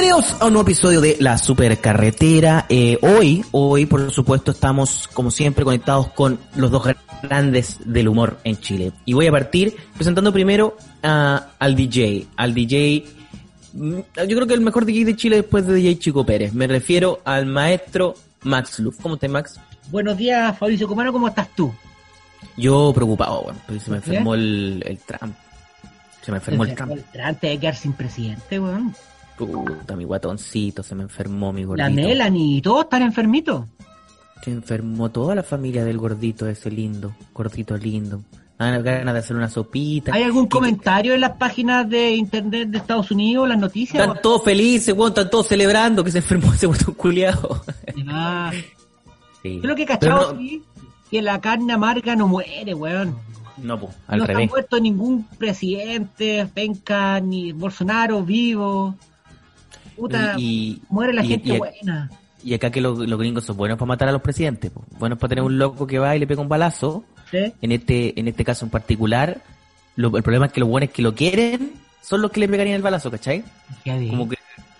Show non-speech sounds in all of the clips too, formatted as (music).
Bienvenidos a un nuevo episodio de La Supercarretera. Eh, hoy, hoy, por supuesto, estamos, como siempre, conectados con los dos grandes del humor en Chile. Y voy a partir presentando primero a, al DJ, al DJ, mm, yo creo que el mejor DJ de Chile después de DJ Chico Pérez. Me refiero al maestro Max Luz. ¿Cómo estás, Max? Buenos días, Fabricio Comano, ¿cómo estás tú? Yo preocupado, bueno, porque se me enfermó el, el Trump. Se me enfermó el Trump. El Trump te quedar sin presidente, weón. Puta, mi guatoncito, se me enfermó mi gordito. La Melanie, todos están enfermitos. Se enfermó toda la familia del gordito ese lindo, gordito lindo. Ah, ganas de hacer una sopita. ¿Hay algún comentario en las páginas de internet de Estados Unidos, las noticias? Están todos felices, weón, están todos celebrando que se enfermó ese botón culiado. Ah, Sí. yo lo que he cachado no, sí, que la carne amarga no muere, weón. no, po, al no revés. está muerto ningún presidente, penca, ni Bolsonaro vivo. Puta, Y, muere la y- gente y- buena. y acá que los, los gringos son buenos para matar a los presidentes, po. buenos para tener un loco que va y le pega un balazo. ¿sí? En este, en este caso en particular, lo- el problema es que los buenos que lo quieren son los que le pegarían el balazo, ¿cachai? Como que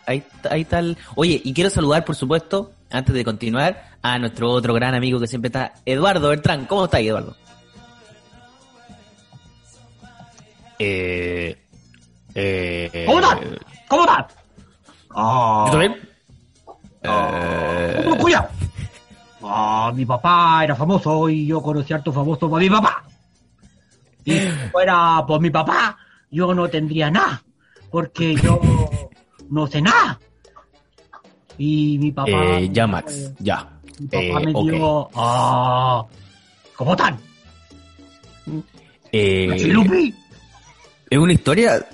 ahí, ahí tal. Oye, y quiero saludar, por supuesto, antes de continuar, a nuestro otro gran amigo que siempre está, Eduardo Bertrán. ¿Cómo está, Eduardo? Eh, eh, ¿Cómo estás? ¿Cómo estás? Ah. ¿Yo también? ¡Oh, cuidado! Ah, mi papá era famoso y yo conocí a harto famoso por mi papá. Y si fuera por mi papá, yo no tendría nada, porque yo no sé nada. Y mi papá... Eh, ya, Max, ya. Mi papá Eh, me ok. dio... Ah, ¿Cómo están? Eh, es una historia.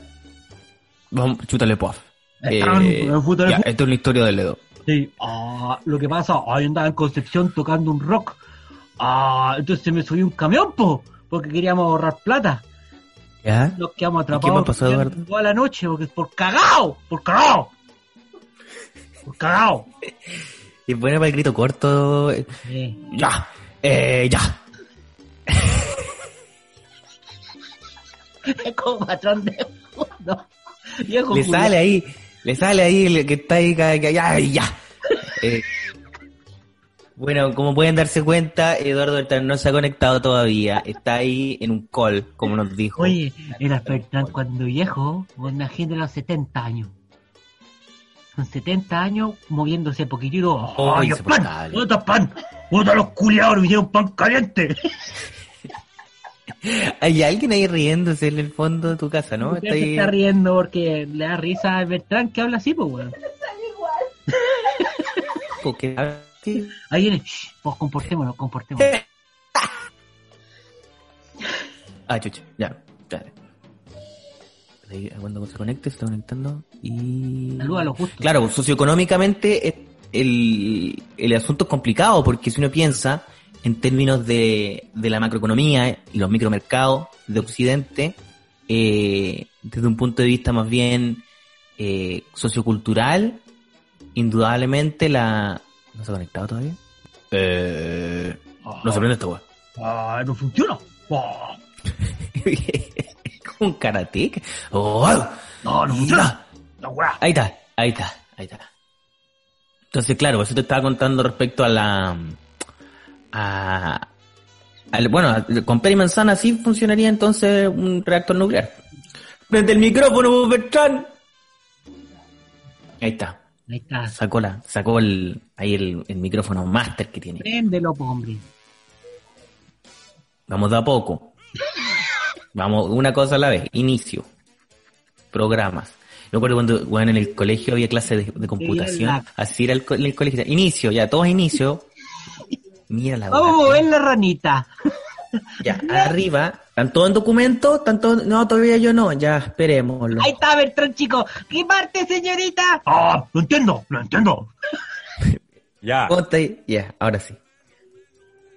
Vamos, chútale, puff. Ya, esto es una historia del dedo. Sí, ah, lo que pasa, ahí andaba en Concepción tocando un rock. Ah, entonces me subí un camión, po, porque queríamos ahorrar plata. ¿Ya? Nos quedamos qué atrapados pasó, Eduardo? toda la noche, porque por cagao, por cagao. Por cagao. (laughs) Y bueno para el grito corto. eh, Sí. Ya, eh, ya. (laughs) Es como patrón de no. Viejo Le culiao. sale ahí, le sale ahí el que está ahí, ca- ya, ya. Eh, bueno, como pueden darse cuenta, Eduardo Bertrán no se ha conectado todavía. Está ahí en un call, como nos dijo. Oye, era Bertrán cuando viejo, una gente de los 70 años. Con 70 años, moviéndose poquitito. Oh, ¡Ay, el pan! insoportable. ¿Dónde está el pan? ¿Dónde están los culiados? Me hicieron pan caliente. Hay alguien ahí riéndose en el fondo de tu casa, ¿no? ¿Por Está ahí- está riendo? Porque le da risa a Bertrán que habla así, pues, weón. (laughs) (laughs) que- sí. Ahí viene, shh, pues comportémonos, comportémonos. (laughs) Ah, chucha, ya. Cuando se conecte, se está conectando y... Saluda a los justos. Claro, socioeconómicamente es- el, el asunto es complicado porque si uno piensa en términos de, de la macroeconomía y los micromercados de Occidente, eh, desde un punto de vista más bien eh, sociocultural, indudablemente la... ¿No se ha conectado todavía? Eh, no se prende esta weá. Ah, no funciona. (laughs) Como un karate. Oh, no, no funciona. No. Ahí está, ahí está, ahí está. Entonces, claro, eso te estaba contando respecto a la... A, al- bueno, a- con pera y manzana sí funcionaría entonces un reactor nuclear. Prende el micrófono, Bertrán. Ahí está. Ahí está. Sacó la, sacó el, ahí el, el micrófono máster que tiene. Préndelo, hombre. Vamos de a poco. Vamos, una cosa a la vez. Inicio. Programas. Me acuerdo cuando bueno, en el colegio había clase de, de computación. Así era el, co- el colegio. Inicio, ya, todos inicio. Mira la Vamos a weá. mover la ranita. (laughs) Ya, arriba, ¿están todos en documento? ¿Están todos- No, todavía yo no, ya, esperémoslo. Ahí está Bertrán, chico. ¿Qué parte, señorita? Ah, lo entiendo, lo entiendo. (laughs) Ya. Ya, ahora sí.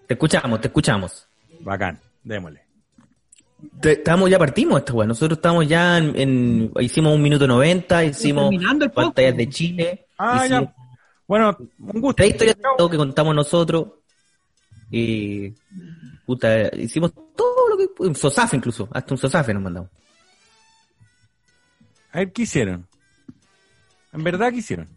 Te escuchamos, te escuchamos. bacán, démosle. Te- Estamos, ya partimos esta weá. Nosotros estamos ya en, en- hicimos un minuto noventa, hicimos terminando el podcast. pantallas de Chile. Ah, hicimos ya. Bueno, un gusto. tres historias que contamos nosotros. Y puta, hicimos todo lo que un sosafe incluso, hasta un sosafe nos mandamos. A ver, ¿qué hicieron? En verdad, ¿qué hicieron?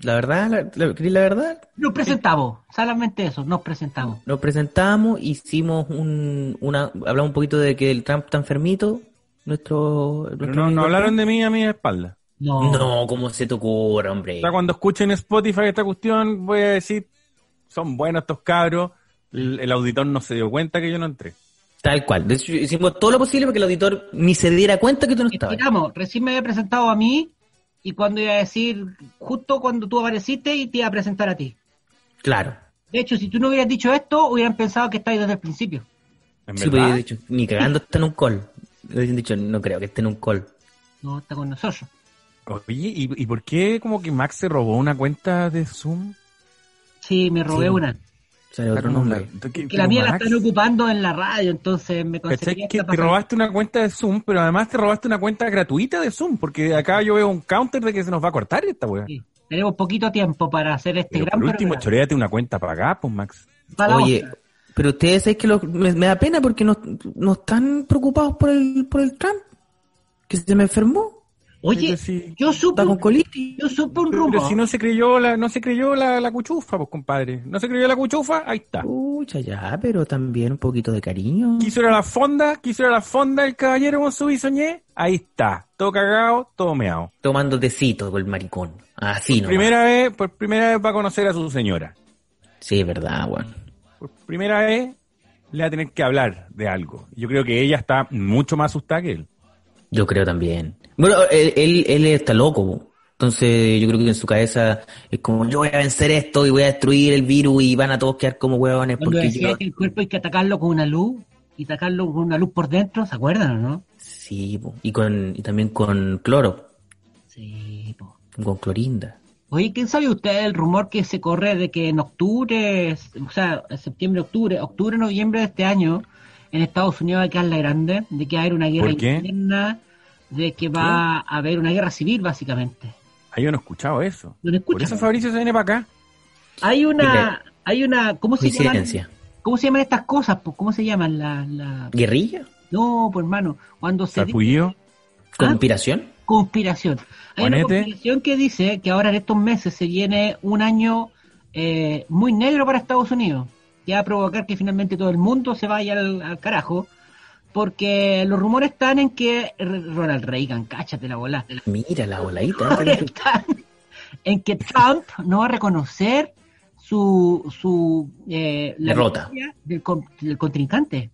La verdad, la, la, ¿queréis la verdad, Nos presentamos, solamente eso, nos presentamos. nos presentamos, hicimos un, una, hablamos un poquito de que el Trump está enfermito, nuestro, Pero nuestro no, no hablaron de mí a mi espalda. No, No, ¿cómo se te ocurre, hombre? O sea, cuando escuchen Spotify esta cuestión, voy a decir, son buenos estos cabros. El, el auditor no se dio cuenta que yo no entré. Tal cual. De hecho, hicimos todo lo posible para que el auditor ni se diera cuenta que tú no estabas. Estiramos, recién me había presentado a mí y cuando iba a decir, justo cuando tú apareciste y te iba a presentar a ti. Claro. De hecho, si tú no hubieras dicho esto, hubieran pensado que estáis desde el principio. En Sí, verdad. pues, de hecho, ni cagando está en un call. Le habían dicho, no creo que esté en un call. No está con nosotros. Oye, ¿y, ¿y por qué como que Max se robó una cuenta de Zoom? Sí, me robé Sí. una. Sale otro nombre. que- Que la mía la están ocupando en la radio, entonces me conseguí Que te para- robaste una cuenta de Zoom, pero además te robaste una cuenta gratuita de Zoom, porque acá yo veo un counter de que se nos va a cortar esta weá. Sí, Tenemos poquito tiempo para hacer este Pero gran por último, programa. choreate una cuenta pagada, pues Max. Para Oye, otra. pero ustedes saben que lo- me, me da pena porque no, no están preocupados por el, por el Trump. Que se me enfermó. Oye, Pero yo supe, con colitis. yo supe un Pero rumor. si no se creyó la, no se creyó la, la cuchufa, pues compadre. No se creyó la cuchufa, ahí está. Pucha, ya, pero también un poquito de cariño. Quiso ir a la fonda, quiso ir a la fonda el caballero con su bisoñé, ahí está. Todo cagado, todo meado. Tomando tecito con el maricón. Así, no. Primera vez, por primera vez va a conocer a su señora. Sí, es verdad, weón. Por primera vez le va a tener que hablar de algo. Yo creo que ella está mucho más asustada que él. Yo creo también. Bueno, él, él, él está loco. po. Entonces yo creo que en su cabeza es como yo voy a vencer esto y voy a destruir el virus y van a todos quedar como huevones Cuando porque decía yo... que el cuerpo hay que atacarlo con una luz y atacarlo con una luz por dentro, ¿se acuerdan o no? Sí, po. y con y también con cloro, Sí, po. con clorinda. Oye, ¿quién sabe usted el rumor que se corre de que en octubre, o sea, septiembre, octubre, octubre, noviembre de este año, en Estados Unidos va a quedar la grande, de que va a haber una guerra interna, de que va a haber una guerra civil, básicamente. Ah, yo no he escuchado eso. ¿No lo Por eso Fabricio se viene para acá. Hay una, hay una, ¿cómo se llaman? ¿Cómo se llaman estas cosas? ¿Cómo se llaman la, la... ¿Guerrilla? No, pues hermano, cuando se dice Sarpullido. ¿Conspiración? conspiración. Hay una conspiración que dice que ahora en estos meses se viene un año eh, muy negro para Estados Unidos, que va a provocar que finalmente todo el mundo se vaya al, al carajo, porque los rumores están en que Ronald Reagan, cáchate la bola, (laughs) Mira la voladita. rumores (laughs) están en que Trump no va a reconocer su, su eh, la Derrota. del, con- del contrincante.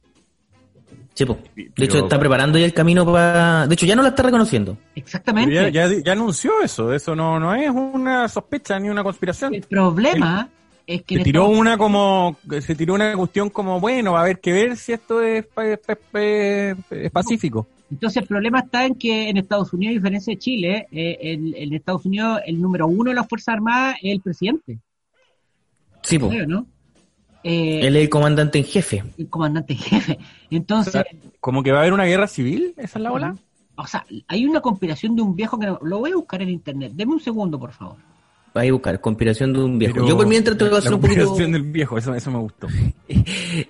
Sí, po. Pero- De hecho, está preparando ya el camino para... De hecho, ya no la está reconociendo. Exactamente. Pero ya, ya- ya anunció eso. Eso no, no es una sospecha ni una conspiración. El problema es que Se tiró Estados- una como, se tiró una cuestión como, bueno, va a haber que ver si esto es, pa- es- es- es pacífico. Entonces el problema está en que en Estados Unidos, a diferencia de Chile, eh, en, en Estados Unidos el número uno de las Fuerzas Armadas es el presidente, Sí, po. ¿sí, ¿no? Eh, Él es el comandante en jefe. el comandante en jefe. Entonces, O sea, Como que va a haber una guerra civil, esa es la ola. o sea, hay una conspiración de un viejo que no- lo voy a buscar en internet. Deme un segundo, por favor. Va a buscar conspiración de un viejo. Pero Yo por mientras te voy a hacer un poquito... conspiración del viejo, eso, eso me gustó. (laughs)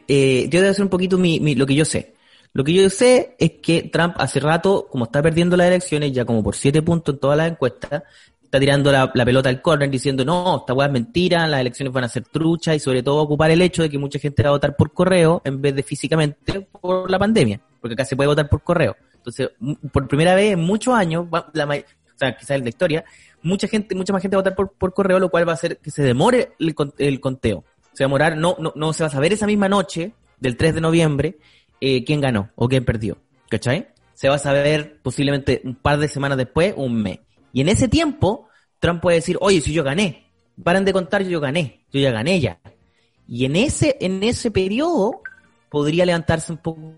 Eh, yo debo hacer un poquito mi, mi- lo que yo sé. Lo que yo sé es que Trump hace rato, como está perdiendo las elecciones, ya como por siete puntos en todas las encuestas, está tirando la, la pelota al córner diciendo, no, esta weá es mentira, las elecciones van a ser truchas y sobre todo ocupar el hecho de que mucha gente va a votar por correo en vez de físicamente por la pandemia, porque acá se puede votar por correo. Entonces, por primera vez en muchos años, la, o sea, quizás en la historia, mucha gente, mucha más gente va a votar por, correo, lo cual va a hacer que se demore el, el conteo. Se va a demorar, no, no, no se va a saber esa misma noche del 3 de noviembre eh, quién ganó o quién perdió. ¿Cachai? se va a saber posiblemente un par de semanas después, un mes. Y en ese tiempo, Trump puede decir, oye, si yo gané, paren de contar, yo gané, yo ya gané ya. Y en ese, en ese periodo podría levantarse un poco,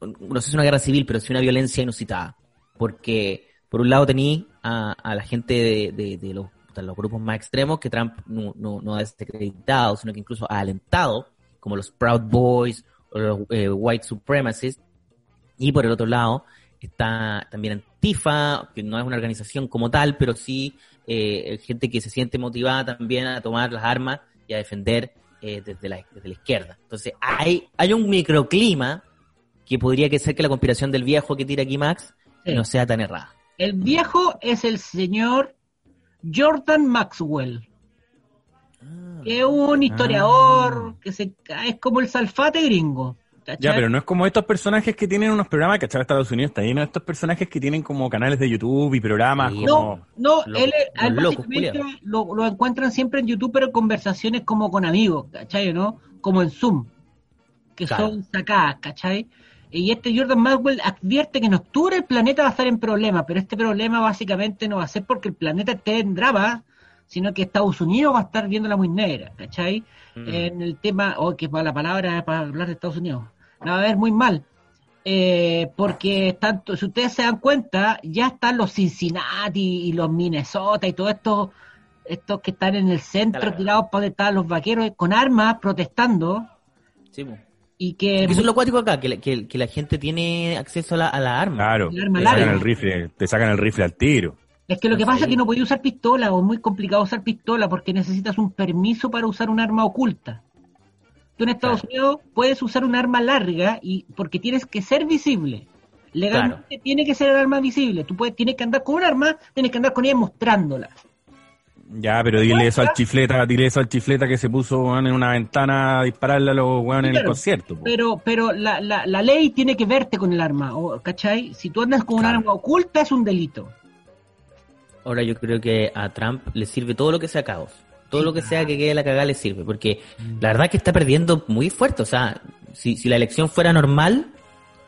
no sé si una guerra civil, pero sí una violencia inusitada. Porque, por un lado, tení a, a la gente de, de- de los, de los grupos más extremos que Trump no, no, no ha desacreditado, sino que incluso ha alentado, como los Proud Boys o los eh, White Supremacists. Y por el otro lado está también Antifa, que no es una organización como tal, pero sí eh, gente que se siente motivada también a tomar las armas y a defender eh, desde, la, desde la izquierda. Entonces hay, hay un microclima que podría que ser que la conspiración del viejo que tira aquí Max Sí. no sea tan errada. El viejo es el señor Jordan Maxwell, que es un historiador que se es como el salfate gringo. ¿cachai? Ya, pero no es como estos personajes que tienen unos programas, que Estados Unidos está lleno de estos personajes que tienen como canales de YouTube y programas Sí, como... No, no, Lo- él, básicamente lo, lo encuentran siempre en YouTube, pero en conversaciones como con amigos, ¿cachai? ¿no? Como en Zoom, que Claro. son sacadas, ¿cachai? Y este Jordan Maxwell advierte que en octubre el planeta va a estar en problemas, pero este problema básicamente no va a ser porque el planeta esté en drama, sino que Estados Unidos va a estar viéndola muy negra, ¿cachai? Mm. En el tema, o que para la palabra para hablar de Estados Unidos, la va a ver muy mal. Eh, porque tanto, si ustedes se dan cuenta, ya están los Cincinnati y los Minnesota y todos estos, estos que están en el centro tirados para donde están los vaqueros con armas protestando Sí, po. Y que Eso es lo cuático acá, que la, que, que la gente tiene acceso a la, a la arma. Claro, El arma te larga. sacan el rifle, te sacan el rifle al tiro. es que lo que Pues pasa es que no podía usar pistola o es muy complicado usar pistola porque necesitas un permiso para usar un arma oculta. Tú en Estados Unidos puedes usar un arma larga y porque tienes que ser visible. Legalmente tiene que ser el arma visible. Tú puedes, tienes que andar con un arma, tienes que andar con ella mostrándola. Ya, pero dile eso al chifleta, dile eso al chifleta que se puso weón, en una ventana a dispararle a los weones en el concierto. po. Pero, pero la, la, la ley tiene que verte con el arma, ¿cachai? Si tú andas con un arma oculta es un delito. Ahora yo creo que a Trump le sirve todo lo que sea caos. Todo lo que sea que quede la cagada le sirve. Porque la verdad es que está perdiendo muy fuerte. O sea, si, si la elección fuera normal,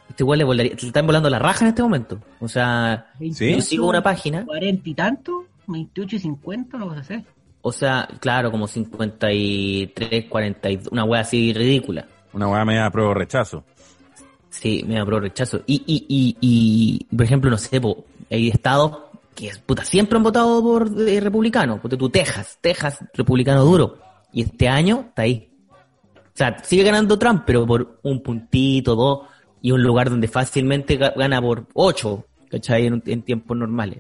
este igual le volaría. Le están volando la raja en este momento. O sea, Sí. yo sigo una página. ¿Cuarenta y tanto? ¿28 y 50? No vas a hacer. O sea, claro, como 53, 42, una wea así ridícula. Una weá media pro rechazo. Sí, me da pro rechazo. Y, y, y, y, por ejemplo, no sé, po, hay estados que puta, siempre han votado por eh, republicano. Porque tú, Texas, Texas, republicano duro. Y este año está ahí. O sea, sigue ganando Trump, pero por un puntito, dos, y un lugar donde fácilmente ga- gana por ocho, ¿cachai? En, en tiempos normales.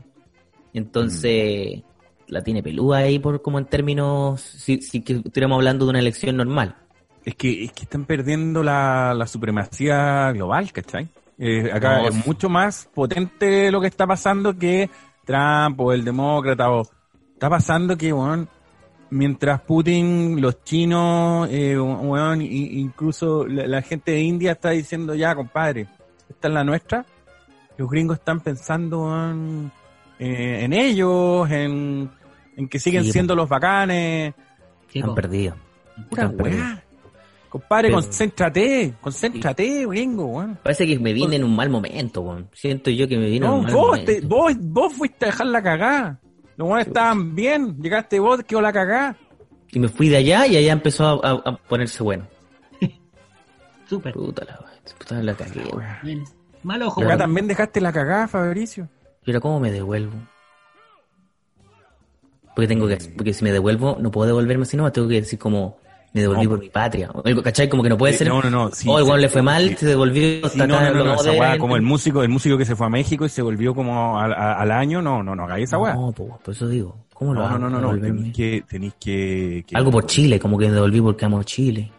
Entonces, la tiene peluda ahí por como en términos, si, si que estuviéramos hablando de una elección normal. Es que, es que están perdiendo la, la supremacía global, ¿cachai? Eh, acá No, es mucho más potente lo que está pasando que Trump o el demócrata o está pasando que, weón, mientras Putin, los chinos, eh, i- incluso la, la gente de India está diciendo ya, compadre, esta es la nuestra, los gringos están pensando weón, eh, en ellos, en, en que siguen Sí, siendo los bacanes, Chico, Han perdido. Pura Han perdido. Compadre, Pero- concéntrate, concéntrate, gringo, weón. Parece que me vine en un mal momento, weón. Siento yo que me vine en No, un mal vos, momento. te- vos, vos fuiste a dejar la cagá. Los weones estaban bien, llegaste vos, quedó la cagá. Y me fui de allá y allá empezó a, a- a ponerse bueno. (laughs) Súper. Puta la, puta la cagué, weón. Mal ojo. Acá también dejaste la cagá, Fabricio. Pero ¿cómo me devuelvo? Porque tengo que, porque si me devuelvo, no puedo devolverme así nomás, tengo que decir como, me devolví No. por mi patria. ¿Cachai? Como que no puede ser. no, no, no, sí, oh, igual sí, le fue mal, sí. se devolvió. No, no, no, no, esa weá, como el músico, el músico que se fue a México y se volvió como al, año, no, no, no, hagáis esa weá. No, po, por eso digo. ¿Cómo lo No, hago? no, no, no, tenéis que, tenéis que, que- Algo por Chile, como que me devolví porque amo Chile.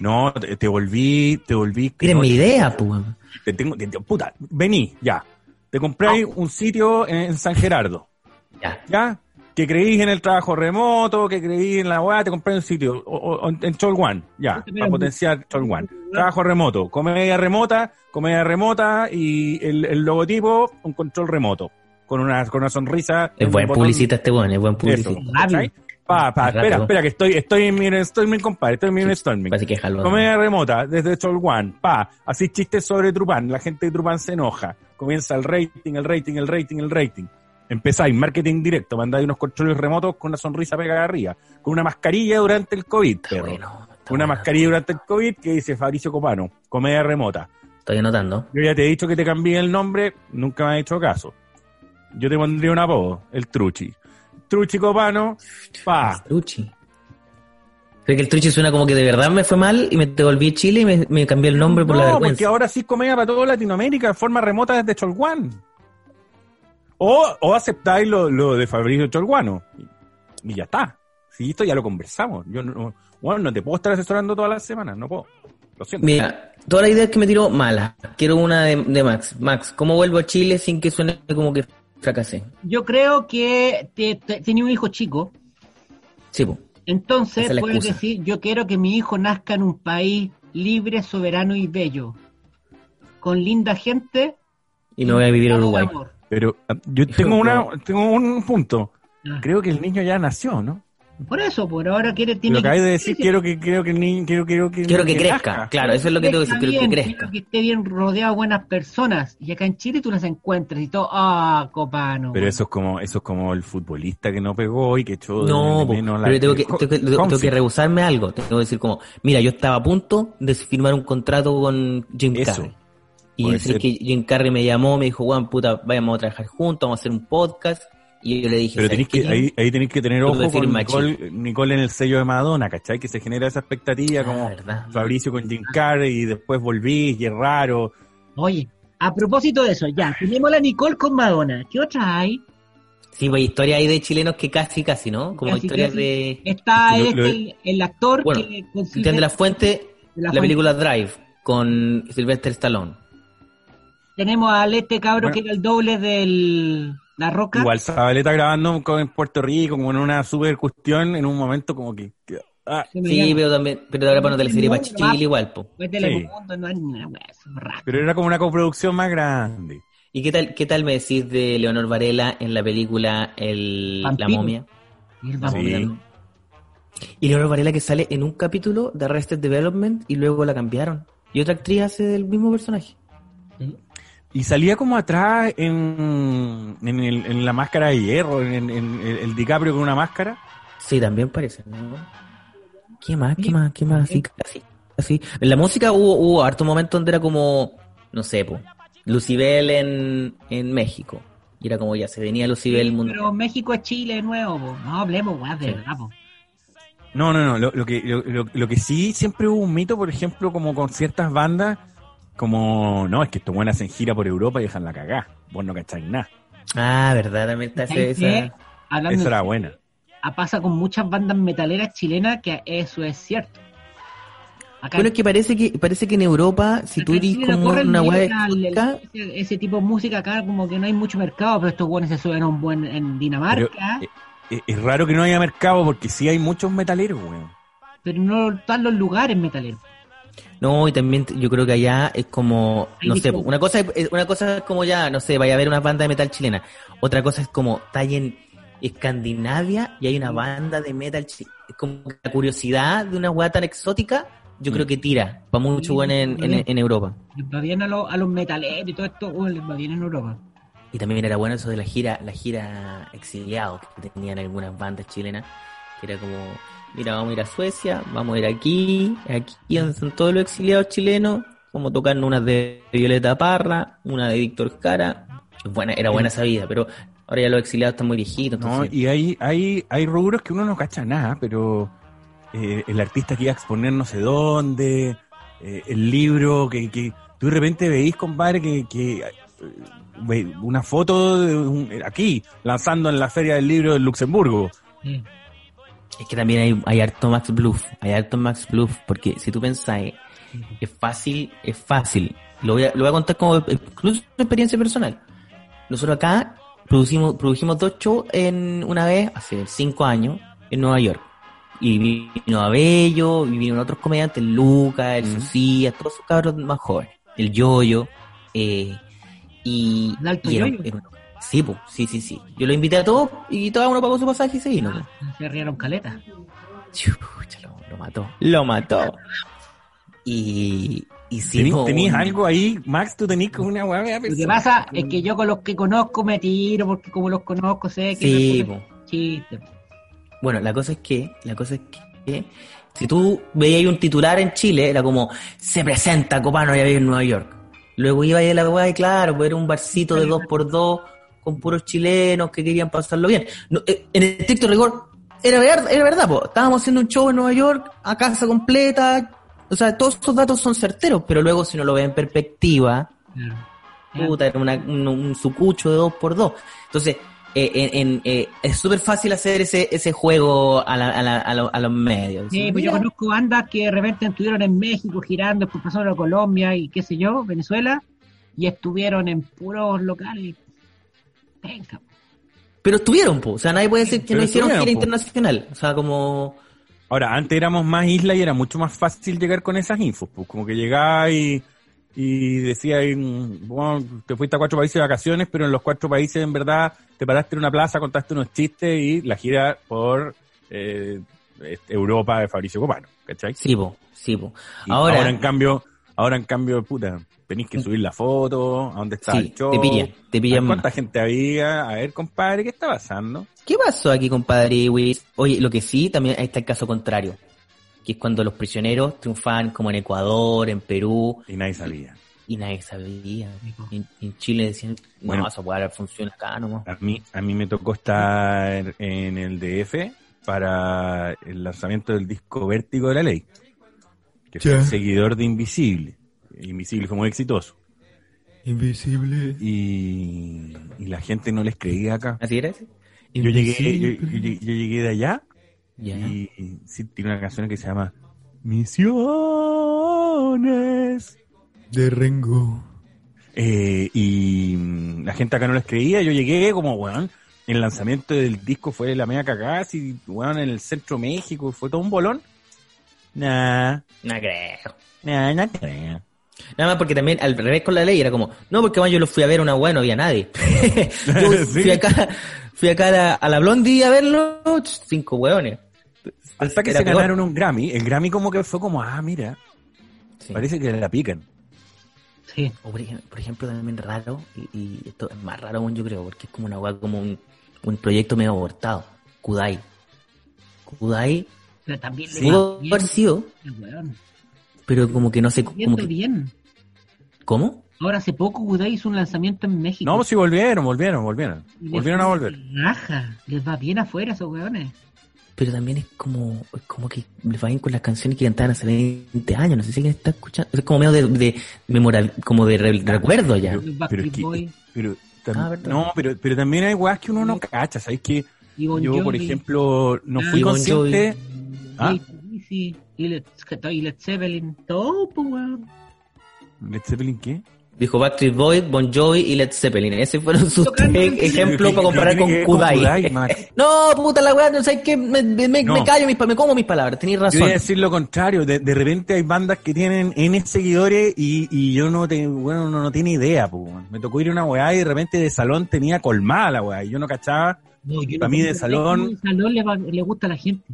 No, te, te volví, te volví. Miren mi idea, pues. te tengo, te- te- puta, vení, ya. Te compráis un sitio en, en San Gerardo. Ya. ¿ya? Que creís en el trabajo remoto, que creís en la weá, te compré un sitio, o, o- en Cholguán, ya, para potenciar Cholguán. Trabajo remoto, comedia remota, comedia remota y el, el logotipo, un control remoto, con una, con una sonrisa. Es buen publicista este weón, es buen publicista. Pa, pa, espera, espera, que estoy, estoy en mi storming, compadre, estoy en mi storming. Parece que dejarlo. Comedia remota, desde Cholguán, pa, así chistes sobre Trupán, la gente de Trupán se enoja. Comienza el rating, el rating, el rating, el rating. Empezáis marketing directo, mandáis unos controles remotos con una sonrisa pegada arriba, con una mascarilla durante el COVID, Está perro. bueno. está Una bueno. mascarilla durante el COVID que dice Fabricio Copano, comedia remota. Estoy anotando. Yo ya te he dicho que te cambié el nombre, nunca me has hecho caso. Yo te pondría un apodo, el Truchi. Truchi Copano, pa. Truchi. Creo que el Truchi suena como que de verdad me fue mal y me devolví a Chile y me, me cambié el nombre por la No, vergüenza. porque ahora sí comedia para toda Latinoamérica, de forma remota desde Cholguán. O, o aceptáis lo, lo de Fabricio Cholguano. Y, y ya está. Sí, esto ya lo conversamos. Yo no, bueno, no te puedo estar asesorando todas las semanas, no puedo. Lo siento. Mira, todas las ideas que me tiró malas. Quiero una de, de Max. Max, ¿cómo vuelvo a Chile sin que suene como que fracasé? Yo creo que te- te- tenía un hijo chico, Sí, po. Entonces puedes decir, yo quiero que mi hijo nazca en un país libre, soberano y bello, con linda gente. Y me voy a vivir con Uruguay. amor. Pero ah, yo tengo, (laughs) una, tengo un punto. Ah, Creo que el niño ya nació, ¿no? Por eso, por ahora quiere Lo tiene que acabas de decir, quiero que, quiero que el niño, quiero, quiero que, Quiero que crezca. Claro, eso es lo que tengo que decir. Quiero que crezca. quiero que esté bien rodeado de buenas personas. Y acá en Chile tú las encuentras y todo, ah, copano. Pero eso es como, eso es como el futbolista que no pegó y que echó No, po, menos la- pero tengo que, tengo que, tengo que rehusarme algo. Tengo que decir como, mira, yo estaba a punto de firmar un contrato con Jim. Carrey. Y decir ser. que Jim Carrey me llamó, me dijo, Juan, puta, vayamos a trabajar juntos, vamos a hacer un podcast. Y yo le dije, Pero ¿sabes tenéis que, qué? ahí, ahí tenéis que tener ojo con. Nicole, Nicole en el sello de Madonna, ¿cachai? Que se genera esa expectativa Ah, como verdad. Fabricio con Jim Carrey y después volví y es raro. Oye, a propósito de eso, ya, tenemos la Nicole con Madonna. ¿Qué otra hay? Sí, pues historias ahí de chilenos que casi, casi, ¿no? Como Casi, historias casi. de Está Lo- este, lo- el, el actor Bueno, que consigue de la Fuente, de la, la Fuente. película Drive, con Sylvester Stallone. Tenemos al este cabro Bueno. que era el doble del La Roca. Igual Zabaleta grabando con- en Puerto Rico, como en una super cuestión, en un momento como que... que- ah, Sí, pero también, pero ahora para una teleserie para Chile igual, po. Fue Telemundo, no es ni una wea, es un rato. pero era como una coproducción más grande. ¿Y qué tal, qué tal me decís de Leonor Varela en la película el, La momia? Y el Sí. vampiro. Y Leonor Varela que sale en un capítulo de Arrested Development y luego la cambiaron. Y otra actriz hace del mismo personaje. Y salía como atrás en, en, el- en la máscara de hierro, en, en- en el, el DiCaprio con una máscara. Sí, también parece, ¿no? ¿Qué más? ¿Qué más? ¿Qué más? Así, así, así. En la música hubo, hubo harto momento donde era como, no sé, po, Lucibel en, en México. Y era como ya se venía Lucibel mundo. Pero México es Chile nuevo, po. no hablemos, weá, de Sí. verdad, po. No, no, no. Lo, lo que, lo, lo- lo que sí siempre hubo un mito, por ejemplo, como con ciertas bandas, como, no, es que estos buenas en gira por Europa y dejan la cagá. Vos no cacháis nada. Ah, verdad, también está esa... Hablando Esa era en- buena. pasa con muchas bandas metaleras chilenas que eso es cierto. Acá Bueno, es que parece que parece que en Europa, si tú eres como una exótica, ese, ese tipo de música acá como que no hay mucho mercado, pero estos buenos se suben a un buen en Dinamarca, Pero, eh, Es, es raro que no haya mercado porque sí hay muchos metaleros, weón. pero no están los lugares metaleros. No, y también yo creo que allá es como, no sé, una cosa, es- una cosa es como ya, no sé, vaya a ver una banda de metal chilena. Otra cosa es como, está ahí en Escandinavia y hay una banda de metal chilena. Es como que la curiosidad de una weá tan exótica, yo creo que tira para mucho bueno en, en, en Europa. Les va bien a, los a los metaleros y todo esto, les va bien en Europa. Y también era bueno eso de la gira, la gira exiliados que tenían algunas bandas chilenas, que era como, mira, vamos a ir a Suecia, vamos a ir aquí, aquí están todos los exiliados chilenos, como tocando unas de Violeta Parra, una de Víctor Jara. Buena, era buena esa vida, pero ahora ya los exiliados están muy viejitos. No, y hay, hay, hay rubros que uno no cacha nada, pero eh, el artista que iba a exponer no sé dónde, eh, el libro que, que tú de repente veís, compadre, que, que eh, una foto de un- aquí, lanzando en la Feria del Libro de Luxemburgo. Sí. Es que también hay, hay harto Max Bluff, hay harto Max Bluff, porque si tú pensás, eh, es fácil, es fácil. Lo voy a, lo voy a contar como incluso experiencia personal. Nosotros acá producimos, produjimos dos shows en una vez, hace cinco años, en Nueva York. Y vino Abello, y vinieron otros comediantes, Lucas, el Mm. Todos esos cabros más jóvenes. El Yoyo, eh, y, ¿El Alto y era- Yoyo? era un- sí, pues, sí, sí, sí. Yo lo invité a todos y cada uno pagó su pasaje y se vino. po. Se rieron caleta. Chucha, lo, lo mató. Lo mató. Y, Y sí, ¿Tení- po, ¿Tenías weón. algo ahí, Max? ¿Tú tenías como una media Lo que pasa es que yo con los que conozco me tiro, porque como los conozco sé que Sí, no chiste. Bueno, la cosa es que, la cosa es que, si tú veías un titular en Chile, era como, se presenta Copano ya vive en Nueva York. Luego iba ahí a la weá y claro, pues era un barcito de dos por dos con puros chilenos que querían pasarlo bien. No, eh, en estricto rigor, era, ver- era verdad, pues, estábamos haciendo un show en Nueva York, a casa completa, o sea, todos estos datos son certeros, pero luego si uno lo ve en perspectiva, puta, era una- un, un sucucho de dos por dos. Entonces, eh, en- eh, es súper fácil hacer ese, ese juego a, la- a, la- a lo- a los medios. Sí, pues yo conozco bandas que de repente estuvieron en México girando, después pasaron a Colombia y qué sé yo, Venezuela, y estuvieron en puros locales. Venga, Pero estuvieron, po. o sea, nadie puede decir que Pero no hicieron gira po. internacional. O sea, como... Ahora, antes éramos más isla y era mucho más fácil llegar con esas infos, pues como que llegaba y, y decía, bueno, te fuiste a cuatro países de vacaciones, pero en los cuatro países en verdad te paraste en una plaza, contaste unos chistes y la gira por eh, Europa de Fabricio Copano, ¿cachai? Sí, po, sí, po. Ahora en cambio, ahora en cambio, puta, tenéis que subir la foto, a dónde está Sí, el show. te pillan, te pillan ¿Cuánta más. gente había? A ver, compadre, ¿qué está pasando? ¿qué pasó aquí, compadre Iwis? Oye, lo que sí, también ahí está el caso contrario. Que es cuando los prisioneros triunfan como en Ecuador, en Perú, Y nadie sabía. y nadie sabía. En, en Chile decían, no, Bueno. esa weá funciona acá nomás. A mí, a mí me tocó estar en el DF para el lanzamiento del disco Vértigo de la Ley, que fue el seguidor de Invisible. Invisible fue muy exitoso. Invisible. Y, y la gente no les creía acá. ¿Así era? Yo llegué, yo, yo- yo llegué de allá y, y sí, tiene una canción que se llama Misiones. De Rengo. Eh, y mm, la gente acá no les creía. Yo llegué como, weón, el lanzamiento del disco fue la media cagada, así, weón, en el centro de México, fue todo un bolón. Nah, No creo. nah, no creo. Nada más porque también al revés con la ley era como, no, porque más yo lo fui a ver a una weá, no había nadie. (laughs) yo (laughs) Sí. fui acá, fui acá a la, a la Blondie a verlo, cinco hueones. Hasta que Era se peor. ganaron un Grammy, el Grammy como que fue como, ah, mira, Sí. parece que la pican. Sí. O por, ejemplo, por ejemplo, también raro, y, y esto es más raro aún yo creo, porque es como una weá, como un, un proyecto medio abortado. Kudai. Kudai Pero también le pudo va bien, haber sido, pero como que no sé, como que, bien. ¿cómo? Ahora hace poco Kudai hizo un lanzamiento en México. No, pues sí volvieron, volvieron, volvieron. Les Volvieron a volver. Raja, les va bien afuera esos weones. Pero también es como, es como que les va bien con las canciones que cantaban hace 20 años, no sé si alguien está escuchando, es como medio de, de memoral, como de re- recuerdo ya. Pero, Los pero es Backstreet que, Boys. pero, tam- Ah, no, pero, pero también hay weas que uno no cacha, ¿sabes? Que yo, por ejemplo, no Ah, fui y Bon consciente. ¿Ah? Y Led, y Led Zeppelin, todo, pues, weón. ¿Led Zeppelin qué? Dijo Backstreet Boys, Bon Jovi y Led Zeppelin. Ese fueron sus tres ejemplos ¿Qué- para comparar con que Kudai. (laughs) No, puta la weá, no sabes qué, me, me, me- No. me callo, mis, me como mis palabras, tenéis Yo razón. voy a decir lo contrario, de, de repente hay bandas que tienen N seguidores y, y yo no te, bueno, no, no tiene idea, pues, weón. me tocó ir a una weá y de repente de salón tenía colmada la weá y yo no cachaba, No, yo Pa' no mí de salón- De salón le, va- le gusta a la gente.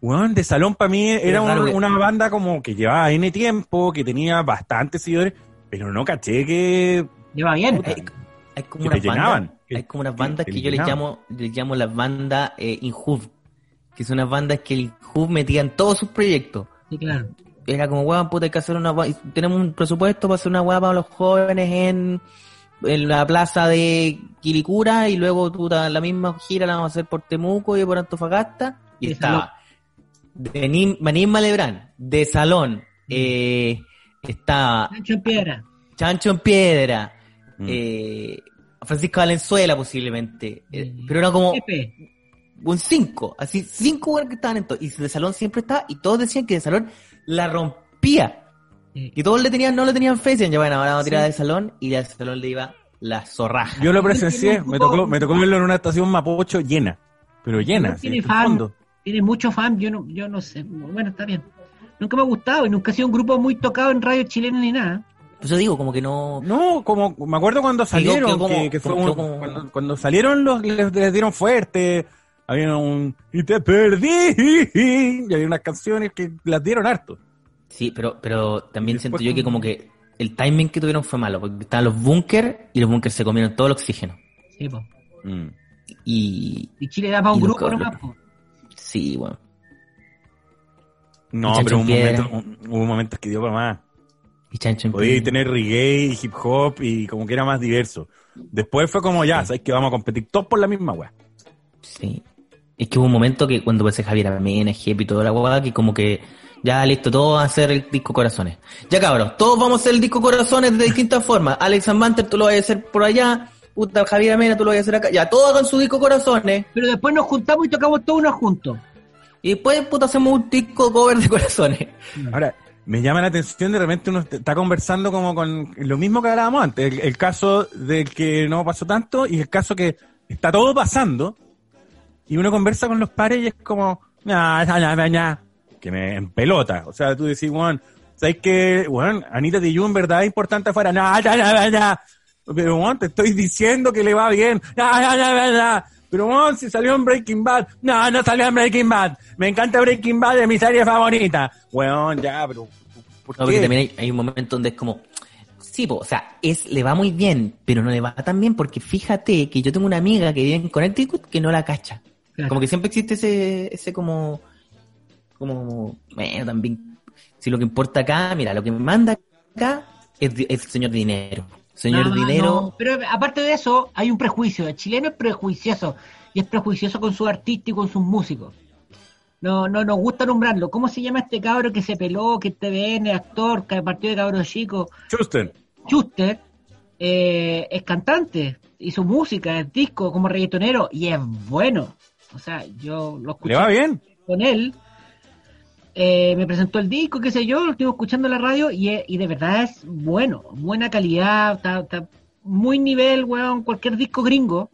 Weón, de salón para mí era raro un- que- una banda como que llevaba N tiempo, que tenía bastantes seguidores, pero no caché que, Le va bien. Hay, hay como Que unas bandas, que- hay como unas bandas que yo les llamo, les llamo las bandas eh, Injuv, que son unas bandas que el Injuv metía en todos sus proyectos. Sí, claro. Era como, weón, puta, hay que hacer una Tenemos un presupuesto para hacer una weá para los jóvenes en, en la plaza de Quilicura y luego puta, la misma gira la vamos a hacer por Temuco y por Antofagasta. Y De estaba de Nim- Manín Malebrán, de Salón, eh, estaba Sancho en piedra. Chancho en Piedra, Mm. eh, Francisco Valenzuela posiblemente, eh, Mm. pero era como Pepe. un 5, así cinco weones que estaban en todo. Y de salón siempre estaba, y todos decían que de salón la rompía. Y todos le tenían, no le tenían fe, decían, ya bueno, ahora vamos a tirar de salón, y de salón le iba la zorraja. yo lo presencié, me tocó, me tocó verlo en una estación Mapocho llena, pero llena, Tiene sí, en fan. fondo. Tiene mucho fan, yo no, yo no sé. Bueno, está bien. Nunca me ha gustado y nunca ha sido un grupo muy tocado en radio chilena ni nada. Pues yo digo, como que no... No, como me acuerdo cuando salieron, como- que, que fue como- un- como- cuando, cuando salieron los les, les dieron fuerte, había un y te perdí (laughs) y había unas canciones que las dieron harto. Sí, pero, pero también Después siento yo que como- que el timing que tuvieron fue malo, porque estaban los bunkers y los bunkers se comieron todo el oxígeno. Sí, po. Mm. Y Y Chile da para un grupo nomás, po. Sí, bueno. No, pero un momento, un- hubo momentos que dio para más. Y chancho Podía tener reggae, y hip hop y como que era más diverso. Después fue como ya, sabes que vamos a competir todos por la misma weá. Sí. Es que hubo un momento que cuando pensé Javier Amena, Jeep y toda la guada, que como que ya listo, todos van a hacer el disco Corazones. Ya cabros, todos vamos a hacer el disco Corazones de distintas formas. Alex Manter tú lo vas a hacer por allá, puta Javier Amena tú lo vas a hacer acá. Ya, todos hagan su disco Corazones. Pero después nos juntamos y tocamos todos unos juntos. Y después, puta, hacemos un disco cover de Corazones. Ahora, me llama la atención de repente uno está conversando como con lo mismo que hablábamos antes, el, el caso de que no pasó tanto y el caso que está todo pasando y uno conversa con los pares y es como, "Nah, nah, nah, nah, nah", que me empelota. O sea, tú decís, Juan, ¿sabes que, Juan, Anita Tijoux en verdad es importante afuera? No, no, no, no. Pero, Juan, te estoy diciendo que le va bien. No, no, no, no, no. Pero, Juan, si salió en Breaking Bad. No, no salió en Breaking Bad. Me encanta Breaking Bad, es mi serie favorita. Weón, ya, pero... ¿Por No, porque también hay, hay un momento donde es como, sí, po, o sea, es, le va muy bien, pero no le va tan bien porque fíjate que yo tengo una amiga que vive en Connecticut que no la cacha. Claro. Como que siempre existe ese, ese como, como, bueno, también, si lo que importa acá, mira, lo que me manda acá es el señor dinero. Señor No, dinero, no, Pero aparte de eso, hay un prejuicio. El chileno es prejuicioso. Y es prejuicioso con sus artistas y con sus músicos. No, no nos gusta nombrarlo. ¿Cómo se llama este cabro que se peló, que es TVN, actor, que partió de cabro chico? Chusten. Schuster eh, es cantante, hizo música, es disco como reggaetonero y es bueno. O sea, yo lo escuché ¿Le va bien? con él. Eh, me presentó el disco, qué sé yo, lo estuve escuchando en la radio y, de verdad es bueno, buena calidad, está, está muy nivel, weón, cualquier disco gringo.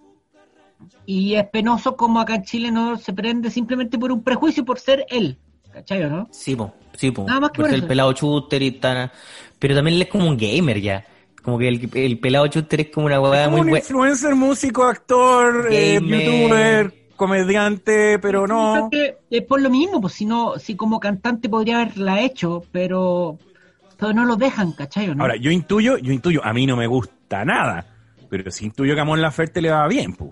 Y es penoso como acá en Chile no se prende simplemente por un prejuicio por ser él. ¿Cachai o no? sí, po, sí, po, Nada más que por eso. el pelado chuster y tal, pero también él es como un gamer ya. Como que el, el pelado chuster es como una Como muy un buena. influencer, músico, actor, eh, youtuber, comediante, pero no. que es por lo mismo, pues si no, si como cantante podría haberla hecho, pero, pero no lo dejan, ¿cachai no? Ahora, yo intuyo, yo intuyo, a mí no me gusta nada, pero si intuyo que a Mon Laferte le va bien, pues.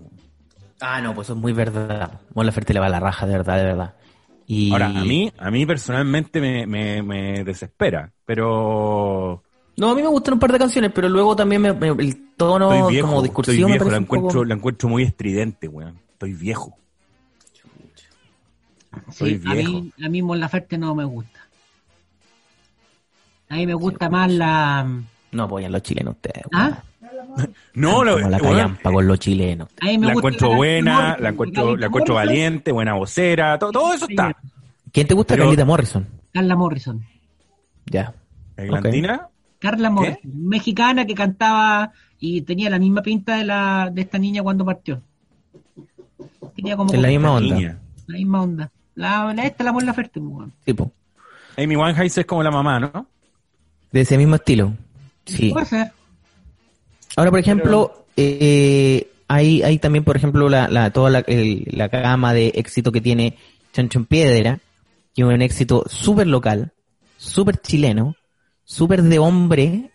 Ah, no, pues eso es muy verdad. Mon Laferte le va a la raja, de verdad, de verdad. Y... Ahora, a mí, a mí personalmente me, me, me desespera, pero No, a mí me gustan un par de canciones, pero luego también me, me- el tono viejo, como discursivo me viejo, parece un encuentro, poco... la encuentro muy estridente, weón. Estoy viejo. soy Sí, a viejo. mí, a mí Mon Laferte no me gusta. A mí me gusta más la... No apoyan los chilenos ustedes. ¿Ah? (laughs) No, lo, Como la callampa con los chilenos. A mí me la gusta encuentro la- buena, Morrison, la encuentro, la encuentro valiente, buena vocera, todo, todo eso está. ¿Quién te gusta? Pero- Carlita Morrison. Carla Morrison. Ya. ¿Eglantina? Carla Morrison, mexicana que cantaba y tenía la misma pinta de la de esta niña cuando partió. Tenía como En la misma onda. Niña. la misma onda. La, la esta la Mon Laferte, pues, weón. Tipo. Amy Winehouse es como la mamá, ¿no? De ese mismo estilo. Sí. Puede ser. Ahora, por ejemplo, eh, hay, hay también, por ejemplo, la, la, toda la, el- la gama de éxito que tiene Chancho en Piedra, que es un éxito súper local, súper chileno, súper de hombre,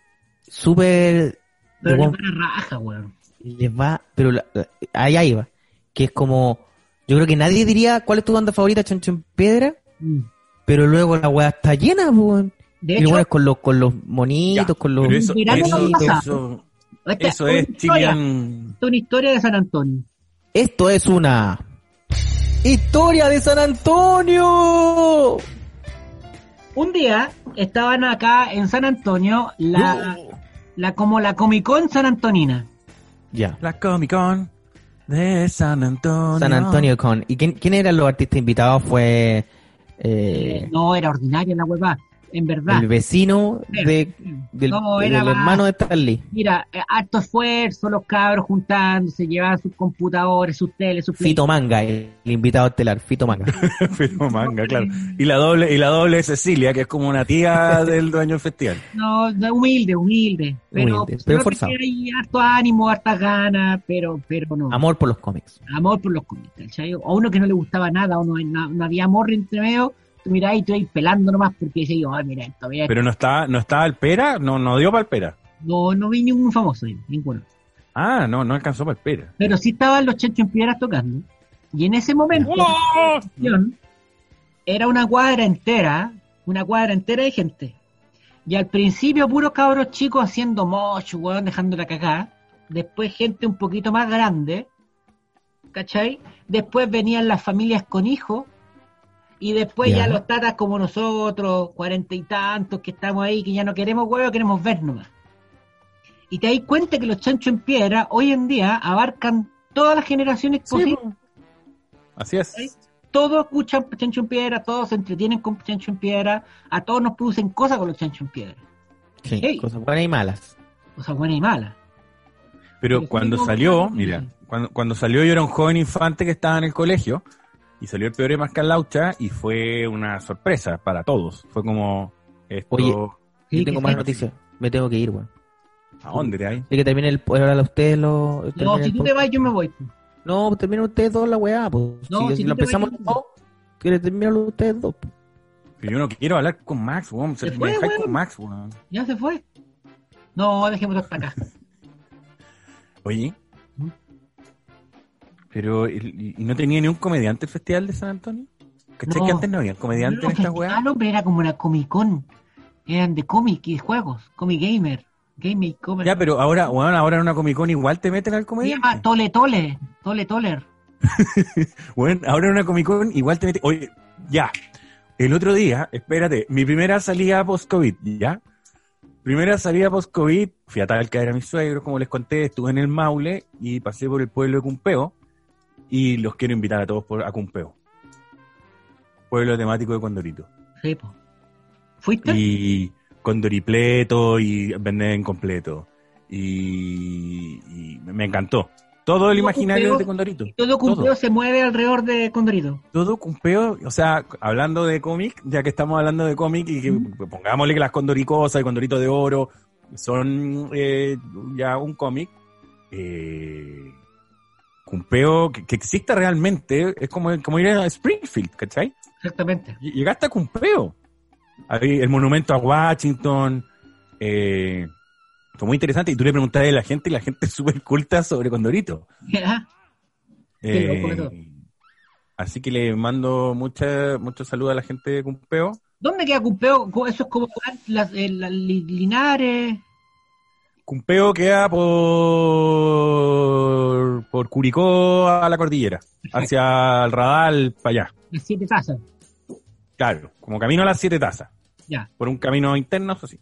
súper... Pero de le raja, weón. les va, pero la- la- ahí ahí va, que es como, yo creo que nadie diría cuál es tu banda favorita, Chancho en Piedra, Mm. pero luego la weá está llena, weón. De Y hecho, luego es con los, con los monitos, Ya, con los... eso, eso, eso, esta eso una es historia, Chilean. una historia de San Antonio. Esto es una historia de San Antonio. Un día estaban acá en San Antonio la, la como la Comic Con San Antonina. Ya. La Comic Con de San Antonio. San Antonio Con. ¿Y quién, quién eran los artistas invitados? Fue eh, no, era ordinaria la hueva, en verdad. el vecino de, del, No, del era más- hermano de Stanley. Mira, eh, harto esfuerzo, los cabros juntándose, llevaban sus computadores, sus teles, sus Fito Manga, el invitado estelar, Fito Manga. (laughs) Fito Manga, claro. Y la doble, y la doble Cecilia, que es como una tía (laughs) del dueño del festival. No, humilde, humilde. Pero, Humilde, pero forzado. hay harto ánimo, hartas ganas, pero, pero no. Amor por los cómics. Amor por los cómics, ¿cachai? O uno que no le gustaba nada, o no, no, no había amor entre medio, tú mirás y tú ahí pelando nomás porque dices, ay, mira, todavía Pero no estaba, no estaba el pera, no, no dio para el pera. no, no vi ningún famoso, ninguno. Ah, no, no alcanzó para el pera. Pero sí estaban los chanchos en piedras tocando. Y en ese momento, ¡Oh! era una cuadra entera, una cuadra entera de gente. Y al principio puros cabros chicos haciendo mocho, weón, dejando la cagada. Después gente un poquito más grande, ¿cachai? Después venían las familias con hijos. Y después ya, Ya. los tatas como nosotros, cuarenta y tantos, que estamos ahí, que ya no queremos huevo, queremos ver nomás. Y te das cuenta que los chanchos en piedra hoy en día abarcan todas las generaciones Sí, posibles. Así es. ¿sí? Todos escuchan chancho en piedra, todos se entretienen con chancho en piedra, a todos nos producen cosas con los chanchos en piedra, Sí, cosas buenas y malas. cosas buenas y malas. Pero Pero cuando salió, mira, cuando, cuando salió yo era un joven infante que estaba en el colegio y salió el peor de Mascalaucha y fue una sorpresa para todos. Fue como esto, Oye, Sí, Yo tengo más noticias. Me tengo que ir, weón. ¿a dónde te hay? Y que termine el... Ahora a ustedes lo... No, si el tú te vas, yo me voy. No, pues terminen ustedes dos la weá, pues. No, si, si si lo empezamos los dos, que terminarlo ustedes dos. pues. Pero yo no quiero hablar con Max, weón. Se Se me fue, weón. con Max, weón. Ya se fue. No, dejémoslo hasta acá. (laughs) Oye. Pero, ¿y, no tenía ni un comediante el Festival de San Antonio? ¿Cachai No. que antes no había comediante en esta weá? No, pero era como una Comic Con. Eran de cómic y juegos. Comic Gamer. Game Comic. Ya, pero ahora, weón, ahora en una Comic Con igual te meten al Se comediante. llama Tole Tole. Tole Toler. Bueno, (laughs) ahora en una Comic Con igual te mete. Oye, ya. El otro día, espérate, mi primera salida post-COVID, ¿ya? Primera salida post-COVID, fui a Talca, era mi suegro, como les conté, estuve en el Maule y pasé por el pueblo de Cumpeo y los quiero invitar a todos por, a Cumpeo. Pueblo temático de Condorito. Sí, po. ¿Fuiste? Y Condoripleto y Venden completo. Y, y me encantó. Todo el imaginario Cumpeo- de Condorito. Todo Cumpeo todo. se mueve alrededor de Condorito. todo cumpeo, o sea, hablando de cómic, ya que estamos hablando de cómic y que pongámosle que las condoricosas y condorito de oro son eh, ya un cómic, eh, cumpeo que, que exista realmente es como, como ir a Springfield, ¿cachai? Exactamente. Ll- Llegaste a cumpeo. Ahí el monumento a Washington, eh, fue muy interesante y tú le preguntas a la gente y la gente (laughs) es súper culta sobre condorito. Eh, así que le mando mucha, muchos saludos a la gente de Cumpeo. ¿Dónde queda Cumpeo? Eso es como las, eh, las li- Linares. Cumpeo queda por, por Curicó a la cordillera, hacia el Radal, para allá. Las siete tazas. Claro, como camino a las siete tazas. Ya. Por un camino interno, eso sí.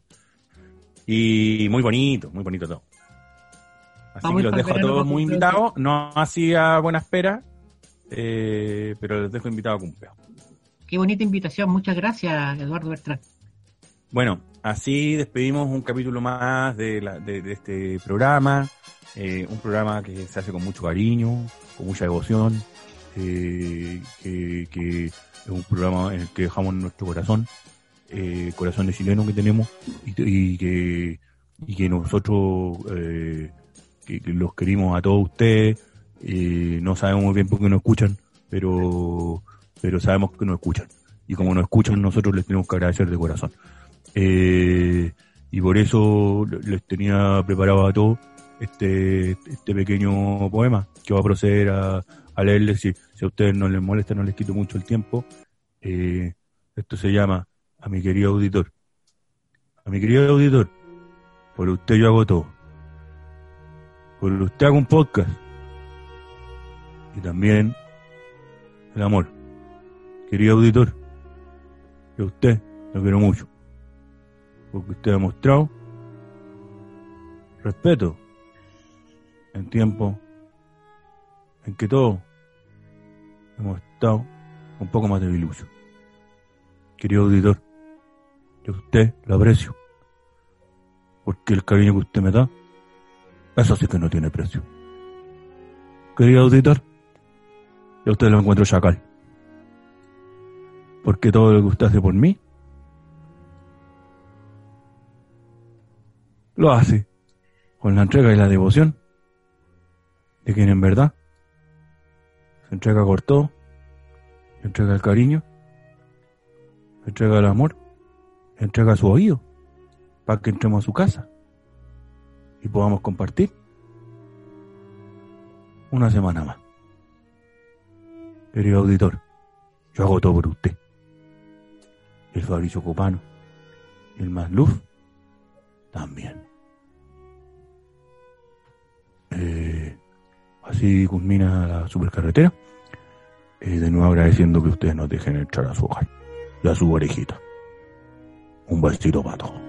Y muy bonito, muy bonito todo. Así Vamos que los dejo a todos muy invitados, no así a buena espera, eh, pero los dejo invitados a Cumpeo. Qué bonita invitación. Muchas gracias, Eduardo Bertrán. Bueno, así despedimos un capítulo más de, la- de- de este programa. eh, un programa que se hace con mucho cariño, con mucha devoción, eh, que, que es un programa en el que dejamos nuestro corazón, eh, corazón de chileno que tenemos, y, que, y que nosotros eh, que, que los querimos a todos ustedes. no sabemos muy bien por qué nos escuchan, pero, pero sabemos que nos escuchan. Y como nos escuchan, nosotros les tenemos que agradecer de corazón. Eh, y por eso les tenía preparado a todos este, este pequeño poema que va a proceder a, leerles. Si, si a ustedes no les molesta, no les quito mucho el tiempo. Eh, esto se llama A mi querido auditor. A mi querido auditor, por usted yo hago todo. Por usted hago un podcast. Y también el amor. Querido auditor, yo a usted lo quiero mucho porque usted ha mostrado respeto en tiempo en que todos hemos estado un poco más debiluchos. Querido auditor, yo a usted lo aprecio, porque el cariño que usted me da, eso sí que no tiene precio. Querido auditor, yo a usted lo encuentro chacal, porque todo lo que usted hace por mí, lo hace con la entrega y la devoción de quien en verdad se entrega por todo, se entrega el cariño entrega el amor, entrega su oído, para que entremos a su casa y podamos compartir una semana más. Querido auditor, yo hago todo por usted. El Fabricio Copano, el más luz, también. Eh, así culmina la supercarretera. Eh, de nuevo agradeciendo que ustedes nos dejen entrar a su hogar y a su orejita. Un besito para todos.